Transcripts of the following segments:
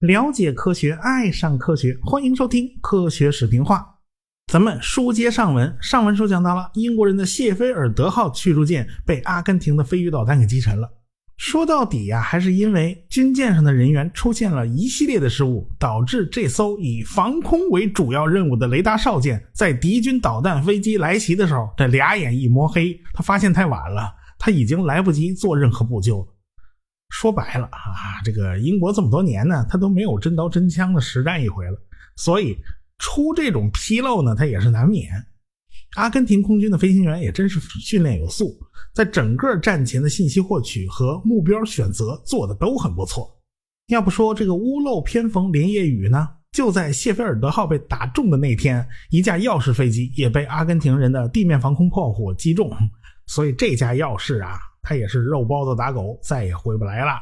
了解科学，爱上科学，欢迎收听《科学史评话》。咱们书接上文，上文书讲到了英国人的谢菲尔德号驱逐舰被阿根廷的飞鱼导弹给击沉了。说到底呀，还是因为军舰上的人员出现了一系列的失误，导致这艘以防空为主要任务的雷达哨舰，在敌军导弹飞机来袭的时候，这俩眼一摸黑，他发现太晚了，他已经来不及做任何补救了。说白了啊，这个英国这么多年呢，他都没有真刀真枪的实战一回了，所以出这种纰漏呢，他也是难免。阿根廷空军的飞行员也真是训练有素，在整个战前的信息获取和目标选择做的都很不错。要不说这个屋漏偏逢连夜雨呢？就在谢菲尔德号被打中的那天，一架耀式飞机也被阿根廷人的地面防空炮火击中，所以这架耀式啊。它也是肉包子打狗，再也回不来了。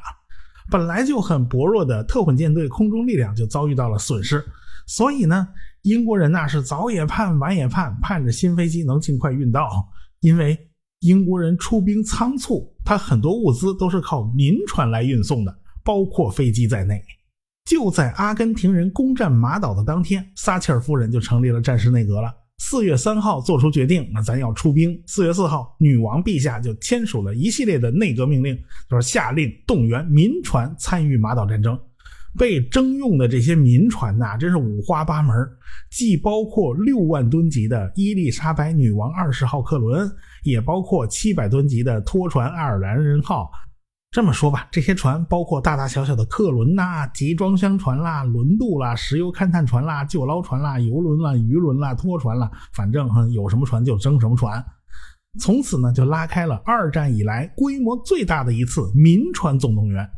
本来就很薄弱的特混舰队空中力量就遭遇到了损失，所以呢，英国人那是早也盼，晚也盼，盼着新飞机能尽快运到。因为英国人出兵仓促，他很多物资都是靠民船来运送的，包括飞机在内。就在阿根廷人攻占马岛的当天，撒切尔夫人就成立了战时内阁了。四月三号做出决定，那咱要出兵。四月四号，女王陛下就签署了一系列的内阁命令，就是下令动员民船参与马岛战争。被征用的这些民船呐，真是五花八门，既包括六万吨级的伊丽莎白女王二十号客轮，也包括七百吨级的拖船爱尔兰人号。这么说吧，这些船包括大大小小的客轮呐、集装箱船啦、轮渡啦、石油勘探船啦、救捞船啦、游轮啦、渔轮啦、拖船啦，反正哈有什么船就征什么船。从此呢，就拉开了二战以来规模最大的一次民船总动员。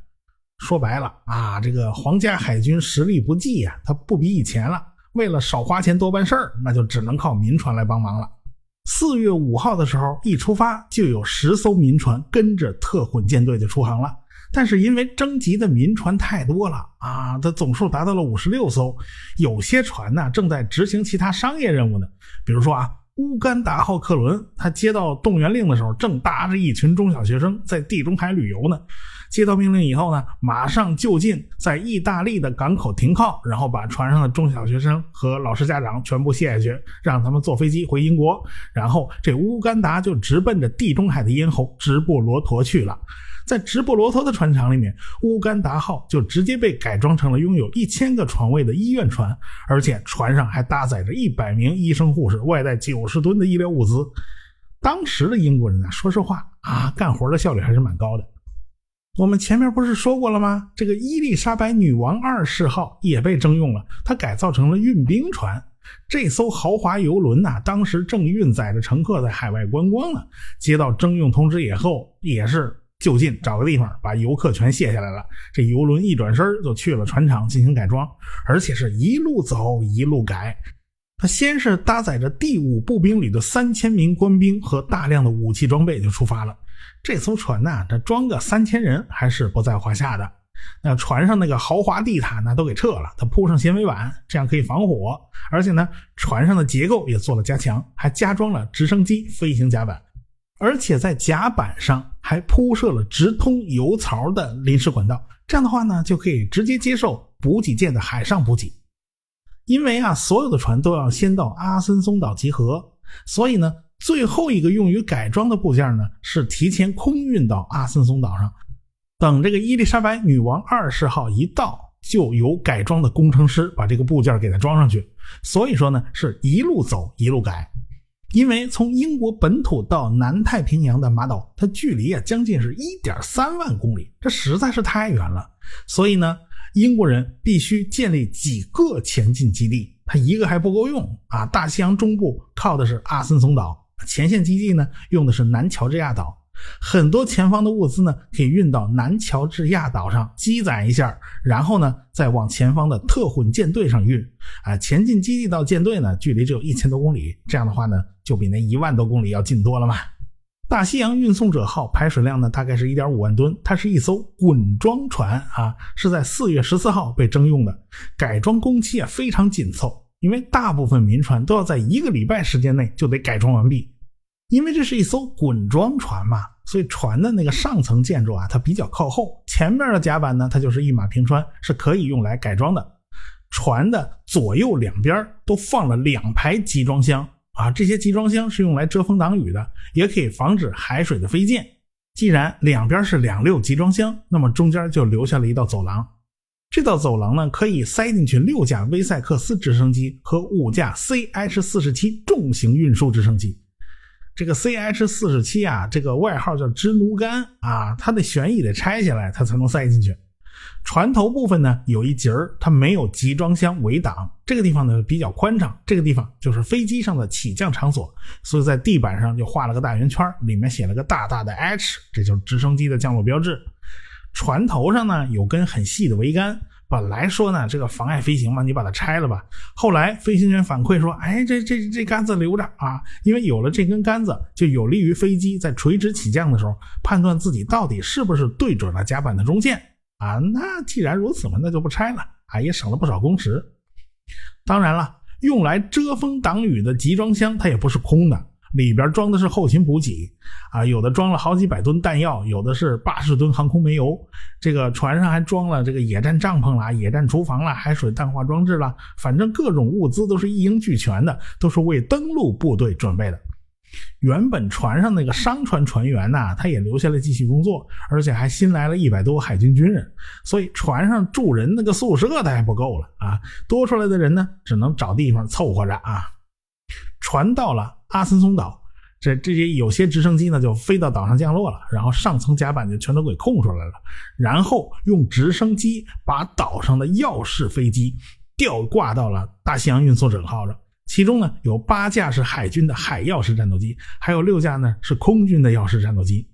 说白了啊，这个皇家海军实力不济呀，他不比以前了。为了少花钱多办事儿，那就只能靠民船来帮忙了。四月五号的时候，一出发就有十艘民船跟着特混舰队就出航了。但是因为征集的民船太多了啊，它总数达到了五十六艘。有些船呢正在执行其他商业任务呢，比如说啊，乌干达号客轮，他接到动员令的时候，正搭着一群中小学生在地中海旅游呢。接到命令以后呢，马上就近在意大利的港口停靠，然后把船上的中小学生和老师家长全部卸下去，让他们坐飞机回英国。然后这乌干达就直奔着地中海的咽喉直布罗陀去了。在直布罗陀的船厂里面，乌干达号就直接被改装成了拥有一千个床位的医院船，而且船上还搭载着一百名医生护士，外带九十吨的医疗物资。当时的英国人呢，说实话啊，干活的效率还是蛮高的。我们前面不是说过了吗？这个伊丽莎白女王二世号也被征用了，它改造成了运兵船。这艘豪华游轮呐，当时正运载着乘客在海外观光呢。接到征用通知以后，也是就近找个地方把游客全卸下来了。这游轮一转身就去了船厂进行改装，而且是一路走一路改。它先是搭载着第五步兵旅的三千名官兵和大量的武器装备就出发了。这艘船呢，它装个三千人还是不在话下的。那船上那个豪华地毯呢，都给撤了，它铺上纤维板，这样可以防火。而且呢，船上的结构也做了加强，还加装了直升机飞行甲板，而且在甲板上还铺设了直通油槽的临时管道。这样的话呢，就可以直接接受补给舰的海上补给。因为啊，所有的船都要先到阿森松岛集合，所以呢。最后一个用于改装的部件呢，是提前空运到阿森松岛上，等这个伊丽莎白女王二世号一到，就由改装的工程师把这个部件给它装上去。所以说呢，是一路走一路改，因为从英国本土到南太平洋的马岛，它距离啊将近是一点三万公里，这实在是太远了。所以呢，英国人必须建立几个前进基地，它一个还不够用啊。大西洋中部靠的是阿森松岛。前线基地呢，用的是南乔治亚岛，很多前方的物资呢，可以运到南乔治亚岛上积攒一下，然后呢，再往前方的特混舰队上运。啊，前进基地到舰队呢，距离只有一千多公里，这样的话呢，就比那一万多公里要近多了嘛。大西洋运送者号排水量呢，大概是一点五万吨，它是一艘滚装船啊，是在四月十四号被征用的，改装工期啊非常紧凑。因为大部分民船都要在一个礼拜时间内就得改装完毕，因为这是一艘滚装船嘛，所以船的那个上层建筑啊，它比较靠后，前面的甲板呢，它就是一马平川，是可以用来改装的。船的左右两边都放了两排集装箱啊，这些集装箱是用来遮风挡雨的，也可以防止海水的飞溅。既然两边是两溜集装箱，那么中间就留下了一道走廊。这道走廊呢，可以塞进去六架威塞克斯直升机和五架 CH 四十七重型运输直升机。这个 CH 四十七啊，这个外号叫支奴杆啊，它的旋翼得拆下来，它才能塞进去。船头部分呢，有一节儿，它没有集装箱围挡，这个地方呢比较宽敞，这个地方就是飞机上的起降场所，所以在地板上就画了个大圆圈，里面写了个大大的 H，这就是直升机的降落标志。船头上呢有根很细的桅杆。本来说呢，这个妨碍飞行嘛，你把它拆了吧。后来飞行员反馈说，哎，这这这杆子留着啊，因为有了这根杆子，就有利于飞机在垂直起降的时候判断自己到底是不是对准了甲板的中线啊。那既然如此嘛，那就不拆了啊，也省了不少工时。当然了，用来遮风挡雨的集装箱它也不是空的。里边装的是后勤补给啊，有的装了好几百吨弹药，有的是八十吨航空煤油。这个船上还装了这个野战帐篷啦、野战厨房啦、海水淡化装置啦，反正各种物资都是一应俱全的，都是为登陆部队准备的。原本船上那个商船船员呐，他也留下来继续工作，而且还新来了一百多海军军人，所以船上住人那个宿舍他还不够了啊，多出来的人呢，只能找地方凑合着啊。船到了。阿森松岛，这这些有些直升机呢就飞到岛上降落了，然后上层甲板就全都给空出来了，然后用直升机把岛上的钥匙飞机吊挂到了大西洋运送者号上，其中呢有八架是海军的海钥匙战斗机，还有六架呢是空军的钥匙战斗机。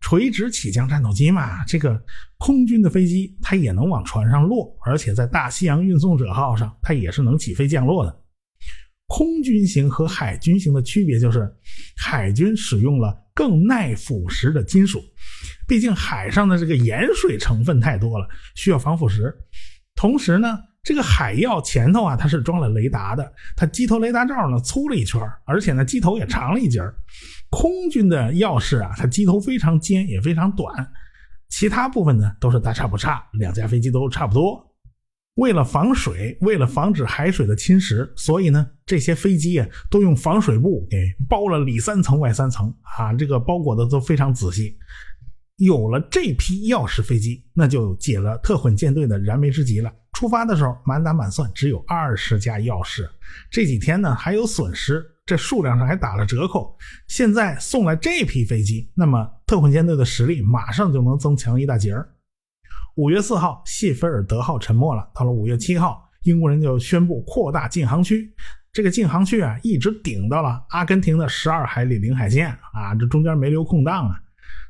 垂直起降战斗机嘛，这个空军的飞机它也能往船上落，而且在大西洋运送者号上它也是能起飞降落的。空军型和海军型的区别就是，海军使用了更耐腐蚀的金属，毕竟海上的这个盐水成分太多了，需要防腐蚀。同时呢，这个海鹞前头啊，它是装了雷达的，它机头雷达罩呢粗了一圈，而且呢机头也长了一截空军的钥匙啊，它机头非常尖，也非常短，其他部分呢都是大差不差，两架飞机都差不多。为了防水，为了防止海水的侵蚀，所以呢，这些飞机啊都用防水布给包了里三层外三层啊，这个包裹的都非常仔细。有了这批钥匙飞机，那就解了特混舰队的燃眉之急了。出发的时候满打满算只有二十架钥匙，这几天呢还有损失，这数量上还打了折扣。现在送来这批飞机，那么特混舰队的实力马上就能增强一大截儿。五月四号，谢菲尔德号沉没了。到了五月七号，英国人就宣布扩大禁航区。这个禁航区啊，一直顶到了阿根廷的十二海里领海线啊，这中间没留空档啊。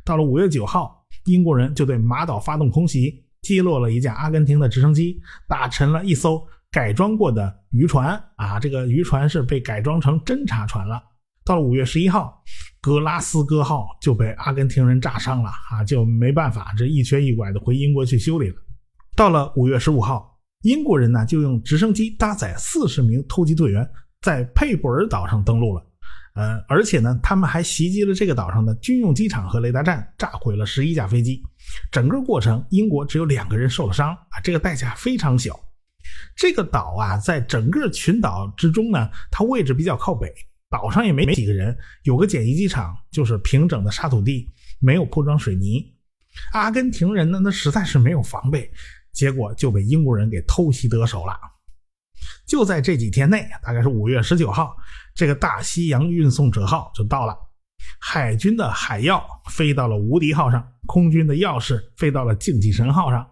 到了五月九号，英国人就对马岛发动空袭，击落了一架阿根廷的直升机，打沉了一艘改装过的渔船啊。这个渔船是被改装成侦察船了。到了五月十一号。格拉斯哥号就被阿根廷人炸伤了啊，就没办法，这一瘸一拐的回英国去修理了。到了五月十五号，英国人呢就用直升机搭载四十名突击队员在佩布尔岛上登陆了。呃，而且呢，他们还袭击了这个岛上的军用机场和雷达站，炸毁了十一架飞机。整个过程，英国只有两个人受了伤啊，这个代价非常小。这个岛啊，在整个群岛之中呢，它位置比较靠北。岛上也没没几个人，有个简易机场，就是平整的沙土地，没有铺装水泥。阿根廷人呢，那实在是没有防备，结果就被英国人给偷袭得手了。就在这几天内，大概是五月十九号，这个大西洋运送者号就到了。海军的海药飞到了无敌号上，空军的钥匙飞到了竞技神号上。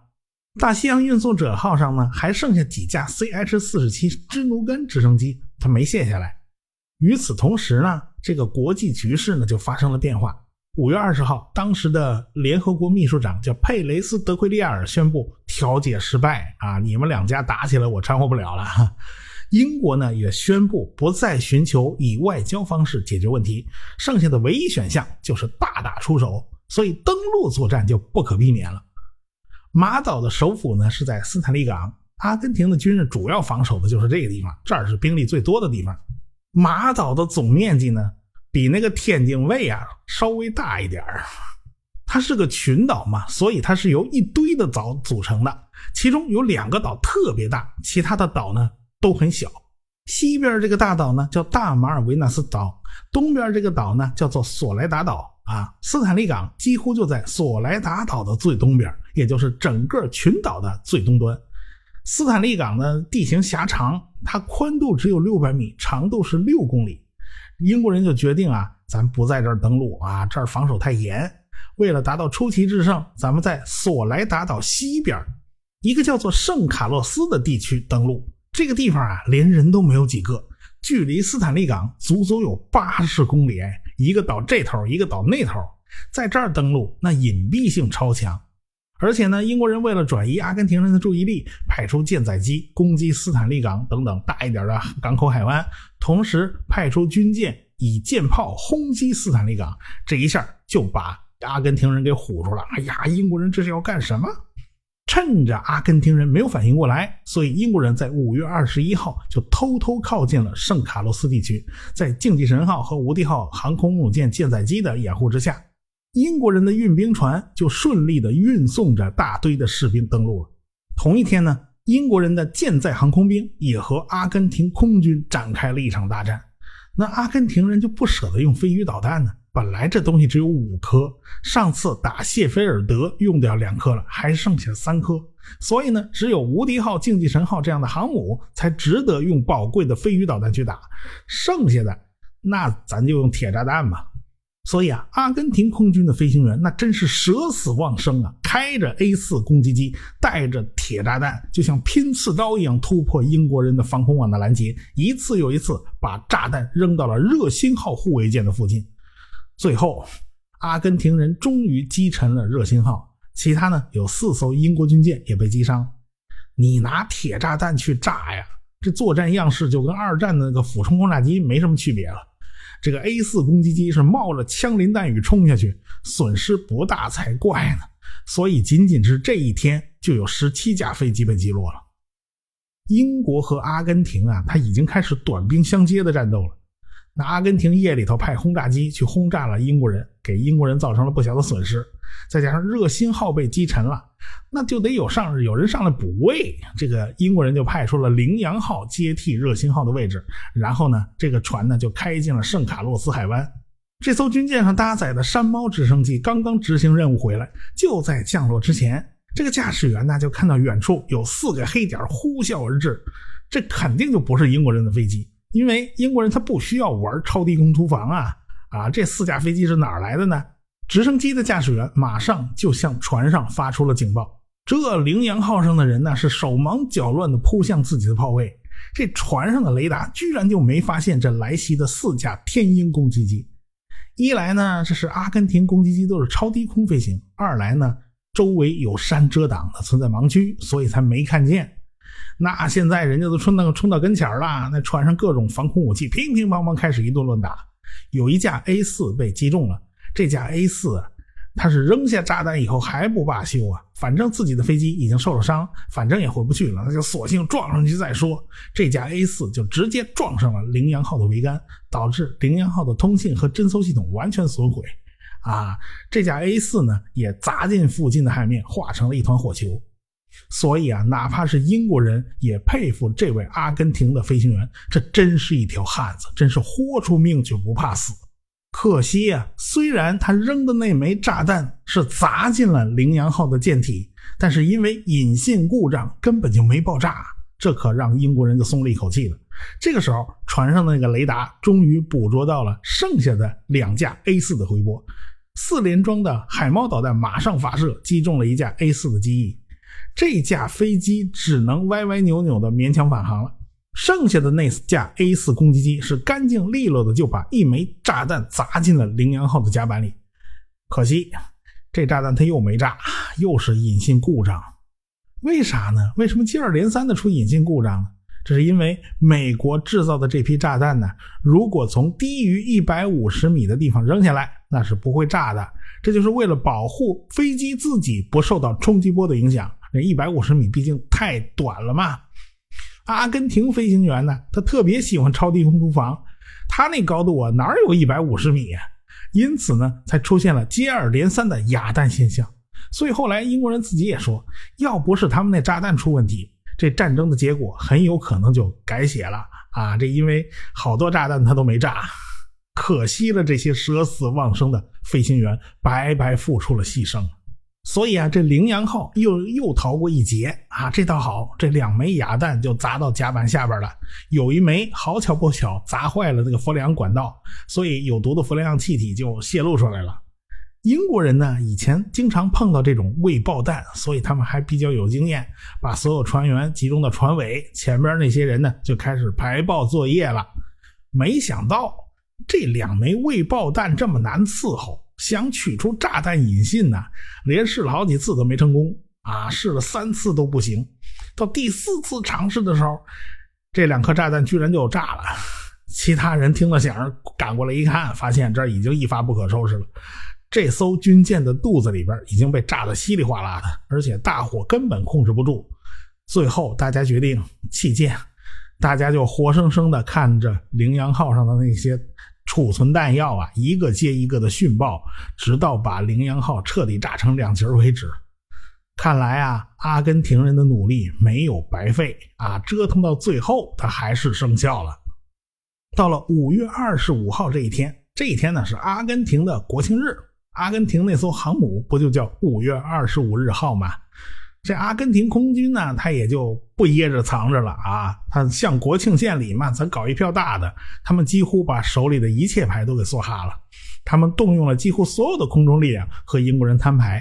大西洋运送者号上呢，还剩下几架 CH 四十七支奴根直升机，它没卸下来。与此同时呢，这个国际局势呢就发生了变化。五月二十号，当时的联合国秘书长叫佩雷斯·德奎利亚尔宣布调解失败啊，你们两家打起来，我掺和不了了。英国呢也宣布不再寻求以外交方式解决问题，剩下的唯一选项就是大打出手，所以登陆作战就不可避免了。马岛的首府呢是在斯坦利港，阿根廷的军人主要防守的就是这个地方，这儿是兵力最多的地方。马岛的总面积呢，比那个天津卫啊稍微大一点儿。它是个群岛嘛，所以它是由一堆的岛组成的，其中有两个岛特别大，其他的岛呢都很小。西边这个大岛呢叫大马尔维纳斯岛，东边这个岛呢叫做索莱达岛啊。斯坦利港几乎就在索莱达岛的最东边，也就是整个群岛的最东端。斯坦利港呢地形狭长，它宽度只有六百米，长度是六公里。英国人就决定啊，咱不在这儿登陆啊，这儿防守太严。为了达到出奇制胜，咱们在索莱达岛西边一个叫做圣卡洛斯的地区登陆。这个地方啊，连人都没有几个，距离斯坦利港足足有八十公里。一个岛这头，一个岛那头，在这儿登陆，那隐蔽性超强。而且呢，英国人为了转移阿根廷人的注意力，派出舰载机攻击斯坦利港等等大一点的港口海湾，同时派出军舰以舰炮轰击斯坦利港。这一下就把阿根廷人给唬住了。哎呀，英国人这是要干什么？趁着阿根廷人没有反应过来，所以英国人在五月二十一号就偷偷靠近了圣卡洛斯地区，在竞技神号和无敌号航空母舰舰载机的掩护之下，英国人的运兵船就顺利的运送着大堆的士兵登陆了。同一天呢，英国人的舰载航空兵也和阿根廷空军展开了一场大战。那阿根廷人就不舍得用飞鱼导弹呢。本来这东西只有五颗，上次打谢菲尔德用掉两颗了，还剩下三颗，所以呢，只有无敌号、竞技神号这样的航母才值得用宝贵的飞鱼导弹去打，剩下的那咱就用铁炸弹吧。所以啊，阿根廷空军的飞行员那真是舍死忘生啊，开着 A 四攻击机，带着铁炸弹，就像拼刺刀一样突破英国人的防空网的拦截，一次又一次把炸弹扔到了热心号护卫舰的附近。最后，阿根廷人终于击沉了热心号，其他呢有四艘英国军舰也被击伤。你拿铁炸弹去炸呀，这作战样式就跟二战的那个俯冲轰炸机没什么区别了。这个 A 四攻击机是冒着枪林弹雨冲下去，损失不大才怪呢。所以仅仅是这一天，就有十七架飞机被击落了。英国和阿根廷啊，它已经开始短兵相接的战斗了。那阿根廷夜里头派轰炸机去轰炸了英国人，给英国人造成了不小的损失。再加上热心号被击沉了，那就得有上有人上来补位。这个英国人就派出了羚羊号接替热心号的位置。然后呢，这个船呢就开进了圣卡洛斯海湾。这艘军舰上搭载的山猫直升机刚刚执行任务回来，就在降落之前，这个驾驶员呢就看到远处有四个黑点呼啸而至，这肯定就不是英国人的飞机。因为英国人他不需要玩超低空突防啊啊！这四架飞机是哪来的呢？直升机的驾驶员马上就向船上发出了警报。这羚羊号上的人呢是手忙脚乱地扑向自己的炮位，这船上的雷达居然就没发现这来袭的四架天鹰攻击机。一来呢，这是阿根廷攻击机都是超低空飞行；二来呢，周围有山遮挡的，存在盲区，所以才没看见。那现在人家都冲到冲到跟前了，那船上各种防空武器乒乒乓乓开始一顿乱打。有一架 A 四被击中了，这架 A 四他是扔下炸弹以后还不罢休啊，反正自己的飞机已经受了伤，反正也回不去了，那就索性撞上去再说。这架 A 四就直接撞上了羚羊号的桅杆，导致羚羊号的通信和侦搜系统完全损毁。啊，这架 A 四呢也砸进附近的海面，化成了一团火球。所以啊，哪怕是英国人也佩服这位阿根廷的飞行员，这真是一条汉子，真是豁出命去不怕死。可惜啊，虽然他扔的那枚炸弹是砸进了羚羊号的舰体，但是因为引信故障，根本就没爆炸，这可让英国人就松了一口气了。这个时候，船上的那个雷达终于捕捉到了剩下的两架 A 四的回波，四连装的海猫导弹马上发射，击中了一架 A 四的机翼。这架飞机只能歪歪扭扭的勉强返航了，剩下的那架 A 四攻击机是干净利落的就把一枚炸弹砸进了羚羊号的甲板里。可惜这炸弹它又没炸，又是引信故障。为啥呢？为什么接二连三的出引信故障呢？这是因为美国制造的这批炸弹呢，如果从低于一百五十米的地方扔下来，那是不会炸的。这就是为了保护飞机自己不受到冲击波的影响。那一百五十米毕竟太短了嘛。阿根廷飞行员呢，他特别喜欢超低空突防，他那高度啊，哪有一百五十米啊？因此呢，才出现了接二连三的哑弹现象。所以后来英国人自己也说，要不是他们那炸弹出问题，这战争的结果很有可能就改写了啊！这因为好多炸弹他都没炸，可惜了这些舍死忘生的飞行员白白付出了牺牲。所以啊，这羚羊号又又逃过一劫啊！这倒好，这两枚哑弹就砸到甲板下边了。有一枚好巧不巧砸坏了那个氟利昂管道，所以有毒的氟利昂气体就泄露出来了。英国人呢，以前经常碰到这种未爆弹，所以他们还比较有经验，把所有船员集中到船尾，前边那些人呢就开始排爆作业了。没想到这两枚未爆弹这么难伺候。想取出炸弹引信呢，连试了好几次都没成功啊！试了三次都不行，到第四次尝试的时候，这两颗炸弹居然就炸了。其他人听了响赶过来一看，发现这已经一发不可收拾了。这艘军舰的肚子里边已经被炸得稀里哗啦的，而且大火根本控制不住。最后大家决定弃舰，大家就活生生的看着羚羊号上的那些。储存弹药啊，一个接一个的殉爆，直到把羚羊号彻底炸成两截为止。看来啊，阿根廷人的努力没有白费啊，折腾到最后，它还是生效了。到了五月二十五号这一天，这一天呢是阿根廷的国庆日，阿根廷那艘航母不就叫五月二十五日号吗？这阿根廷空军呢，他也就不掖着藏着了啊！他向国庆献礼嘛，咱搞一票大的。他们几乎把手里的一切牌都给梭哈了。他们动用了几乎所有的空中力量和英国人摊牌。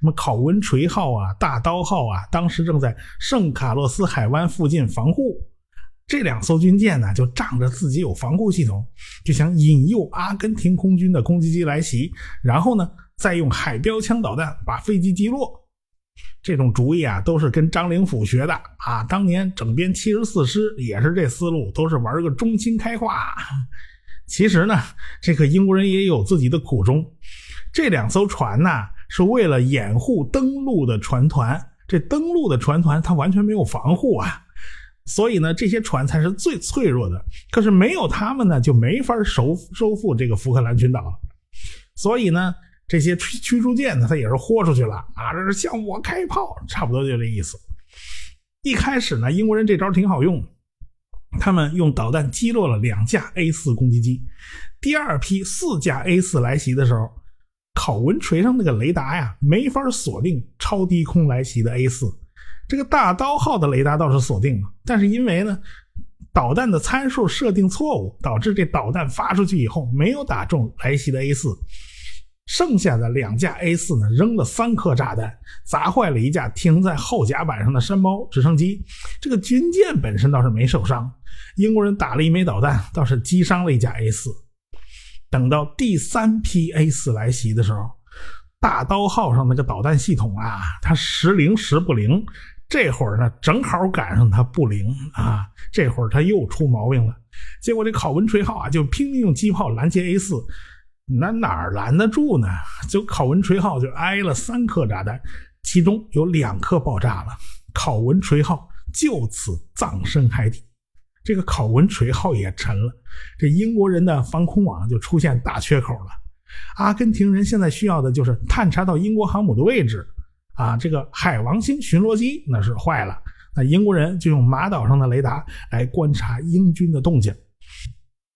什么考文垂号啊、大刀号啊，当时正在圣卡洛斯海湾附近防护。这两艘军舰呢，就仗着自己有防护系统，就想引诱阿根廷空军的攻击机来袭，然后呢，再用海标枪导弹把飞机击落。这种主意啊，都是跟张灵甫学的啊。当年整编七十四师也是这思路，都是玩个中心开化。其实呢，这个英国人也有自己的苦衷。这两艘船呢，是为了掩护登陆的船团。这登陆的船团它完全没有防护啊，所以呢，这些船才是最脆弱的。可是没有他们呢，就没法收收复这个福克兰群岛。所以呢。这些驱驱逐舰呢，它也是豁出去了啊！这是向我开炮，差不多就这意思。一开始呢，英国人这招挺好用，他们用导弹击落了两架 A 四攻击机。第二批四架 A 四来袭的时候，考文垂上那个雷达呀，没法锁定超低空来袭的 A 四。这个大刀号的雷达倒是锁定了，但是因为呢，导弹的参数设定错误，导致这导弹发出去以后没有打中来袭的 A 四。剩下的两架 A 四呢，扔了三颗炸弹，砸坏了一架停在后甲板上的山猫直升机。这个军舰本身倒是没受伤，英国人打了一枚导弹，倒是击伤了一架 A 四。等到第三批 A 四来袭的时候，大刀号上那个导弹系统啊，它时灵时不灵。这会儿呢，正好赶上它不灵啊，这会儿它又出毛病了。结果这考文垂号啊，就拼命用机炮拦截 A 四。那哪儿拦得住呢？就考文垂号就挨了三颗炸弹，其中有两颗爆炸了，考文垂号就此葬身海底。这个考文垂号也沉了，这英国人的防空网就出现大缺口了。阿根廷人现在需要的就是探查到英国航母的位置啊，这个海王星巡逻机那是坏了，那英国人就用马岛上的雷达来观察英军的动静。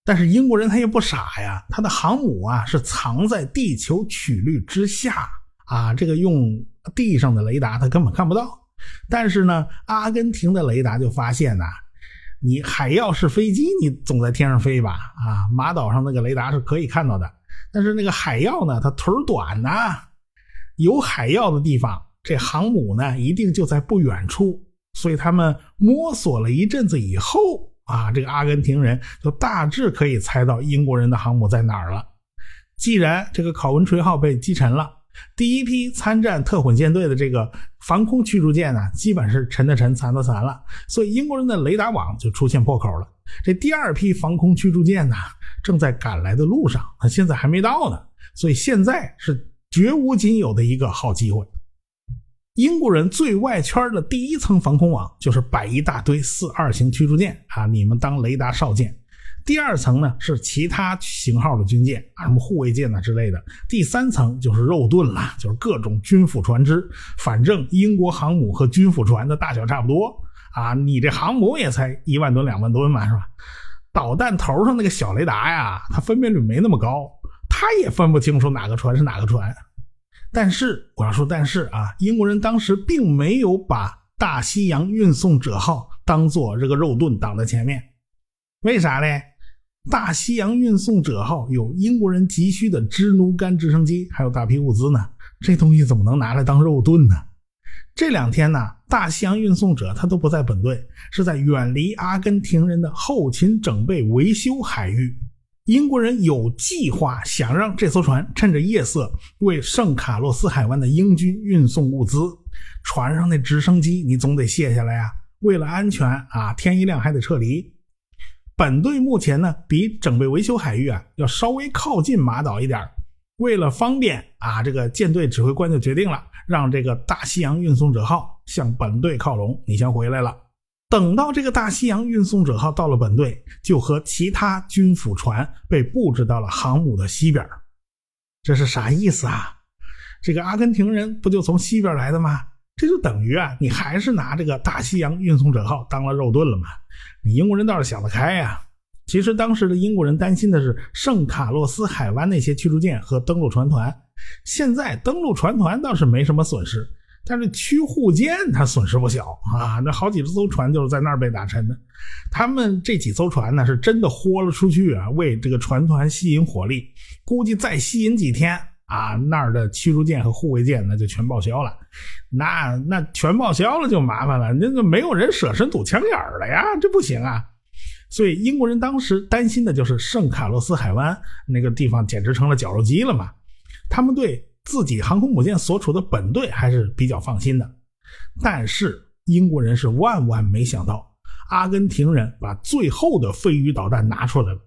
但是英国人他也不傻呀，他的航母啊是藏在地球曲率之下啊，这个用地上的雷达他根本看不到。但是呢，阿根廷的雷达就发现呐，你海妖是飞机，你总在天上飞吧？啊，马岛上那个雷达是可以看到的。但是那个海妖呢，它腿短呐，有海妖的地方，这航母呢一定就在不远处。所以他们摸索了一阵子以后。啊，这个阿根廷人就大致可以猜到英国人的航母在哪儿了。既然这个考文垂号被击沉了，第一批参战特混舰队的这个防空驱逐舰呢，基本是沉的沉，残的残了，所以英国人的雷达网就出现破口了。这第二批防空驱逐舰呢，正在赶来的路上，现在还没到呢，所以现在是绝无仅有的一个好机会。英国人最外圈的第一层防空网就是摆一大堆四二型驱逐舰啊，你们当雷达哨舰。第二层呢是其他型号的军舰啊，什么护卫舰呐之类的。第三层就是肉盾了，就是各种军辅船只。反正英国航母和军辅船的大小差不多啊，你这航母也才一万吨两万吨嘛，是吧？导弹头上那个小雷达呀，它分辨率没那么高，它也分不清楚哪个船是哪个船。但是我要说，但是啊，英国人当时并没有把大西洋运送者号当做这个肉盾挡在前面，为啥呢？大西洋运送者号有英国人急需的支奴干直升机，还有大批物资呢，这东西怎么能拿来当肉盾呢？这两天呢，大西洋运送者他都不在本队，是在远离阿根廷人的后勤整备维修海域。英国人有计划想让这艘船趁着夜色为圣卡洛斯海湾的英军运送物资。船上那直升机你总得卸下来呀，为了安全啊，天一亮还得撤离。本队目前呢，比整备维修海域啊要稍微靠近马岛一点为了方便啊，这个舰队指挥官就决定了，让这个大西洋运送者号向本队靠拢。你先回来了。等到这个大西洋运送者号到了本队，就和其他军辅船被布置到了航母的西边。这是啥意思啊？这个阿根廷人不就从西边来的吗？这就等于啊，你还是拿这个大西洋运送者号当了肉盾了吗？你英国人倒是想得开呀！其实当时的英国人担心的是圣卡洛斯海湾那些驱逐舰和登陆船团，现在登陆船团倒是没什么损失，但是驱护舰它损失不小啊！那好几十艘船就是在那儿被打沉的。他们这几艘船呢，是真的豁了出去啊，为这个船团吸引火力，估计再吸引几天啊，那儿的驱逐舰和护卫舰那就全报销了。那那全报销了就麻烦了，那就没有人舍身堵枪眼了呀，这不行啊！所以英国人当时担心的就是圣卡洛斯海湾那个地方简直成了绞肉机了嘛。他们对自己航空母舰所处的本队还是比较放心的，但是英国人是万万没想到，阿根廷人把最后的飞鱼导弹拿出来了。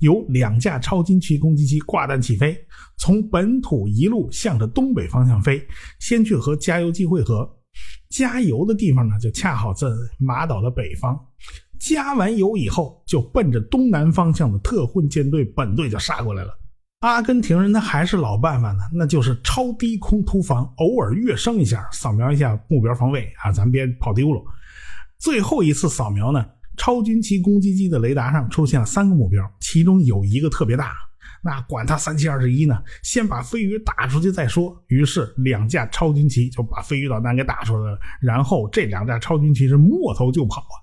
有两架超军旗攻击机挂弹起飞，从本土一路向着东北方向飞，先去和加油机汇合。加油的地方呢，就恰好在马岛的北方。加完油以后，就奔着东南方向的特混舰队本队就杀过来了。阿根廷人他还是老办法呢，那就是超低空突防，偶尔跃升一下，扫描一下目标方位啊，咱别跑丢了。最后一次扫描呢？超军旗攻击机的雷达上出现了三个目标，其中有一个特别大，那管它三七二十一呢，先把飞鱼打出去再说。于是两架超军旗就把飞鱼导弹给打出来了，然后这两架超军旗是摸头就跑啊！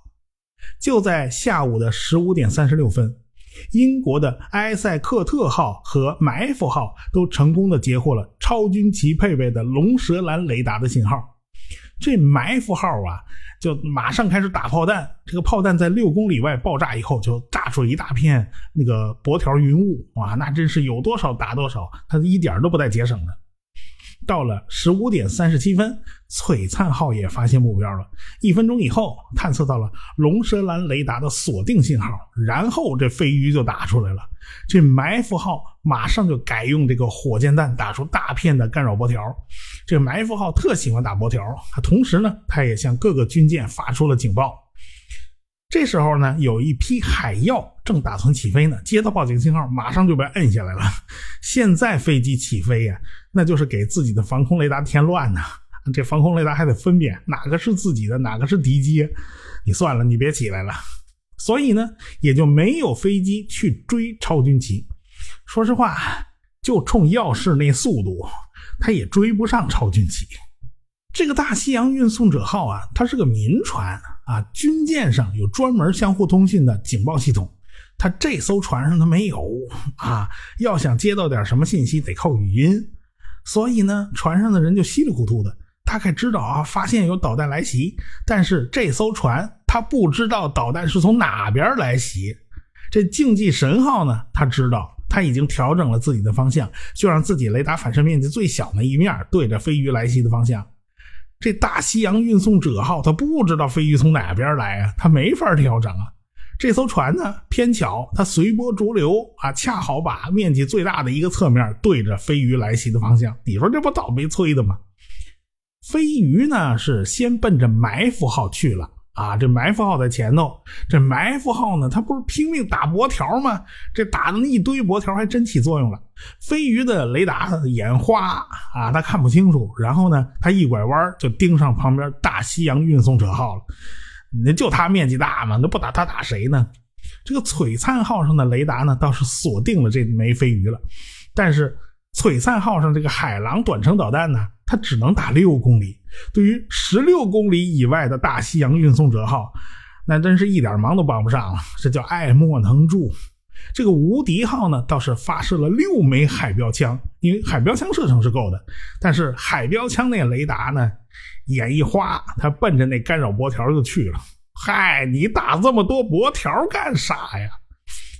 就在下午的十五点三十六分，英国的埃塞克特号和埋伏号都成功的截获了超军旗配备的龙舌兰雷达的信号。这埋伏号啊，就马上开始打炮弹。这个炮弹在六公里外爆炸以后，就炸出一大片那个薄条云雾。哇，那真是有多少打多少，它一点都不带节省的。到了十五点三十七分，璀璨号也发现目标了。一分钟以后，探测到了龙舌兰雷达的锁定信号，然后这飞鱼就打出来了。这埋伏号马上就改用这个火箭弹打出大片的干扰波条。这埋伏号特喜欢打波条，同时呢，它也向各个军舰发出了警报。这时候呢，有一批海鹞正打算起飞呢，接到报警信号，马上就被摁下来了。现在飞机起飞呀，那就是给自己的防空雷达添乱呢。这防空雷达还得分辨哪个是自己的，哪个是敌机。你算了，你别起来了。所以呢，也就没有飞机去追超军旗。说实话，就冲耀士那速度，他也追不上超军旗。这个大西洋运送者号啊，它是个民船啊，军舰上有专门相互通信的警报系统，它这艘船上它没有啊。要想接到点什么信息，得靠语音。所以呢，船上的人就稀里糊涂的，大概知道啊，发现有导弹来袭，但是这艘船他不知道导弹是从哪边来袭。这竞技神号呢，他知道，他已经调整了自己的方向，就让自己雷达反射面积最小的一面对着飞鱼来袭的方向。这大西洋运送者号，他不知道飞鱼从哪边来啊，他没法调整啊。这艘船呢，偏巧它随波逐流啊，恰好把面积最大的一个侧面对着飞鱼来袭的方向。你说这不倒霉催的吗？飞鱼呢是先奔着埋伏号去了啊，这埋伏号在前头，这埋伏号呢，他不是拼命打薄条吗？这打的那一堆薄条还真起作用了。飞鱼的雷达眼花啊，他看不清楚，然后呢，他一拐弯就盯上旁边大西洋运送者号了。那就他面积大嘛，那不打他打谁呢？这个璀璨号上的雷达呢，倒是锁定了这枚飞鱼了，但是璀璨号上这个海狼短程导弹呢，它只能打六公里。对于十六公里以外的大西洋运送者号，那真是一点忙都帮不上了。这叫爱莫能助。这个无敌号呢，倒是发射了六枚海标枪，因为海标枪射程是够的。但是海标枪那雷达呢，眼一花，它奔着那干扰薄条就去了。嗨，你打这么多薄条干啥呀？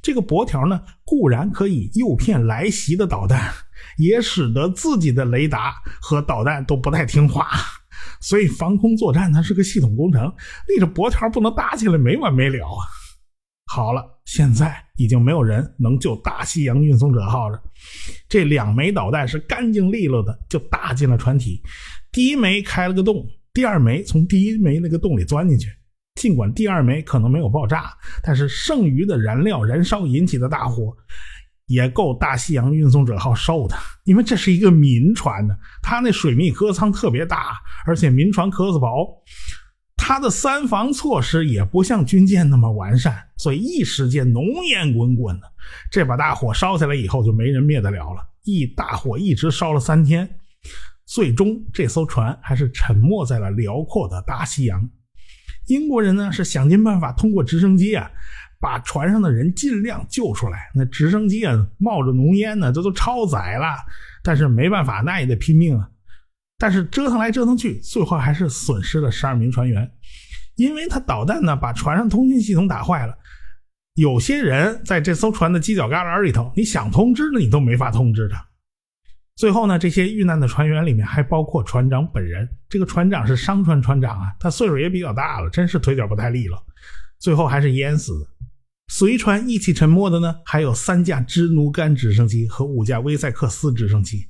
这个薄条呢，固然可以诱骗来袭的导弹，也使得自己的雷达和导弹都不太听话。所以防空作战它是个系统工程，那这薄条不能搭起来没完没了啊！好了，现在已经没有人能救大西洋运送者号了。这两枚导弹是干净利落的就打进了船体，第一枚开了个洞，第二枚从第一枚那个洞里钻进去。尽管第二枚可能没有爆炸，但是剩余的燃料燃烧引起的大火，也够大西洋运送者号受的。因为这是一个民船呢，它那水密壳舱特别大，而且民船壳子薄，它的三防措施也不像军舰那么完善，所以一时间浓烟滚滚的。这把大火烧起来以后，就没人灭得了了。一大火一直烧了三天，最终这艘船还是沉没在了辽阔的大西洋。英国人呢是想尽办法通过直升机啊，把船上的人尽量救出来。那直升机啊冒着浓烟呢，这都超载了，但是没办法，那也得拼命啊。但是折腾来折腾去，最后还是损失了十二名船员，因为他导弹呢把船上通讯系统打坏了。有些人在这艘船的犄角旮旯里头，你想通知呢，你都没法通知他。最后呢，这些遇难的船员里面还包括船长本人。这个船长是商船船长啊，他岁数也比较大了，真是腿脚不太利落。最后还是淹死的。随船一起沉没的呢，还有三架支奴干直升机和五架威塞克斯直升机。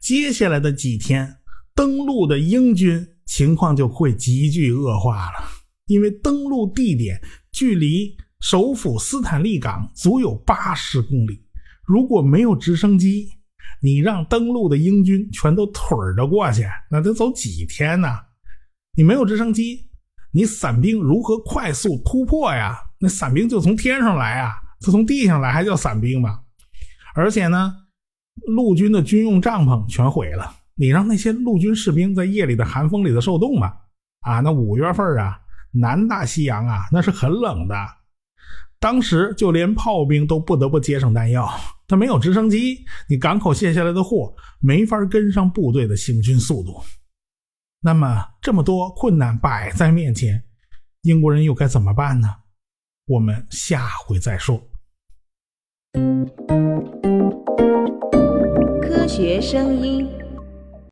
接下来的几天，登陆的英军情况就会急剧恶化了，因为登陆地点距离首府斯坦利港足有八十公里，如果没有直升机。你让登陆的英军全都腿着过去，那得走几天呢？你没有直升机，你伞兵如何快速突破呀？那伞兵就从天上来啊，就从地上来还叫伞兵吗？而且呢，陆军的军用帐篷全毁了，你让那些陆军士兵在夜里的寒风里头受冻吗？啊，那五月份啊，南大西洋啊，那是很冷的。当时就连炮兵都不得不接上弹药，他没有直升机，你港口卸下来的货没法跟上部队的行军速度。那么这么多困难摆在面前，英国人又该怎么办呢？我们下回再说。科学声音。